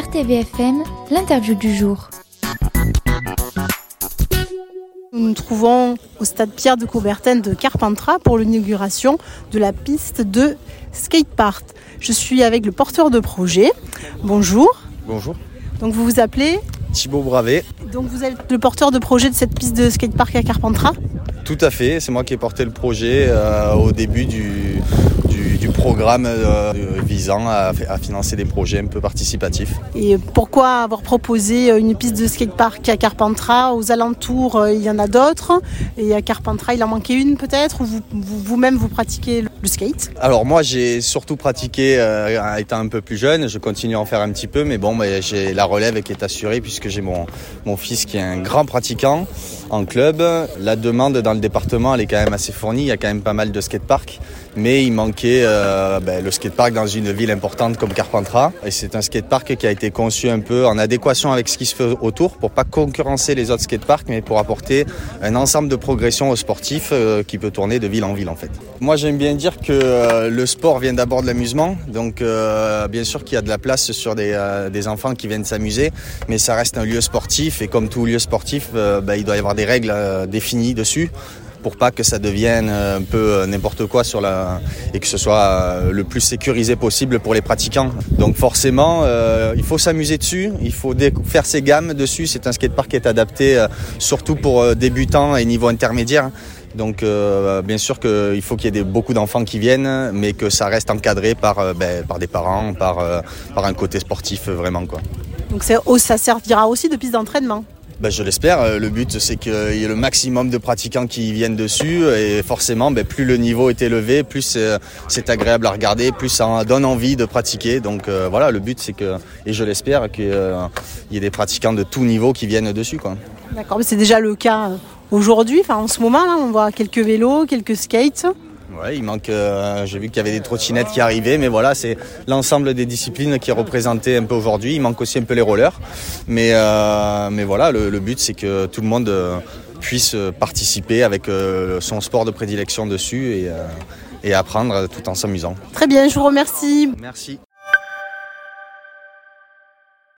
RTVFM, l'interview du jour. Nous nous trouvons au stade Pierre de Coubertin de Carpentras pour l'inauguration de la piste de skatepark. Je suis avec le porteur de projet. Bonjour. Bonjour. Donc vous vous appelez Thibaut Bravet. Donc vous êtes le porteur de projet de cette piste de skatepark à Carpentras? Tout à fait, c'est moi qui ai porté le projet euh, au début du, programme euh, visant à, à, financer des projets un peu participatifs. Et pourquoi avoir proposé une piste de skatepark à Carpentras Aux alentours, euh, il y en a d'autres. Et à Carpentras, il en manquait une peut-être Ou vous-même, vous, vous, pratiquez le skate? Alors moi, j'ai surtout pratiqué euh, étant un peu plus jeune. Je continue à en faire un petit peu, mais bon, bah, j'ai la relève qui est assurée puisque j'ai mon, mon fils qui est un grand pratiquant en club. La demande dans le département, elle est quand même assez fournie. Il y a quand même pas mal de skateparks, mais il manquait euh, ben, le skatepark dans une ville importante comme Carpentras. Et c'est un skatepark qui a été conçu un peu en adéquation avec ce qui se fait autour pour pas concurrencer les autres skateparks, mais pour apporter un ensemble de progression aux sportifs euh, qui peut tourner de ville en ville en fait. Moi j'aime bien dire que euh, le sport vient d'abord de l'amusement, donc euh, bien sûr qu'il y a de la place sur des, enfants qui viennent s'amuser, mais ça reste un lieu sportif et comme tout lieu sportif, ben, il doit y avoir des règles définies dessus pour pas que ça devienne un peu n'importe quoi sur la et que ce soit le plus sécurisé possible pour les pratiquants. Donc forcément, euh, il faut s'amuser dessus, il faut faire ses gammes dessus. C'est un skatepark qui est adapté euh, surtout pour euh, débutants et niveau intermédiaire. Donc euh, bien sûr qu'il faut qu'il y ait des, beaucoup d'enfants qui viennent, mais que ça reste encadré par, ben, des parents, par, par un côté sportif vraiment. Quoi. Donc ça servira aussi de piste d'entraînement ben, je l'espère. Le but, c'est qu'il y ait le maximum de pratiquants qui viennent dessus. Et forcément, ben, plus le niveau est élevé, plus c'est agréable à regarder, plus ça donne envie de pratiquer. Donc euh, voilà, le but, c'est que, et je l'espère, qu'il euh, y ait des pratiquants de tout niveau qui viennent dessus. D'accord, mais c'est déjà le cas aujourd'hui. Enfin, en ce moment, là, on voit quelques vélos, quelques skates. Ouais, il manque. Euh, J'ai vu qu'il y avait des trottinettes qui arrivaient, mais voilà, c'est l'ensemble des disciplines qui est représenté un peu aujourd'hui. Il manque aussi un peu les rollers, mais euh, mais voilà, le, le but c'est que tout le monde puisse participer avec euh, son sport de prédilection dessus et, et apprendre tout en s'amusant. Très bien, je vous remercie. Merci.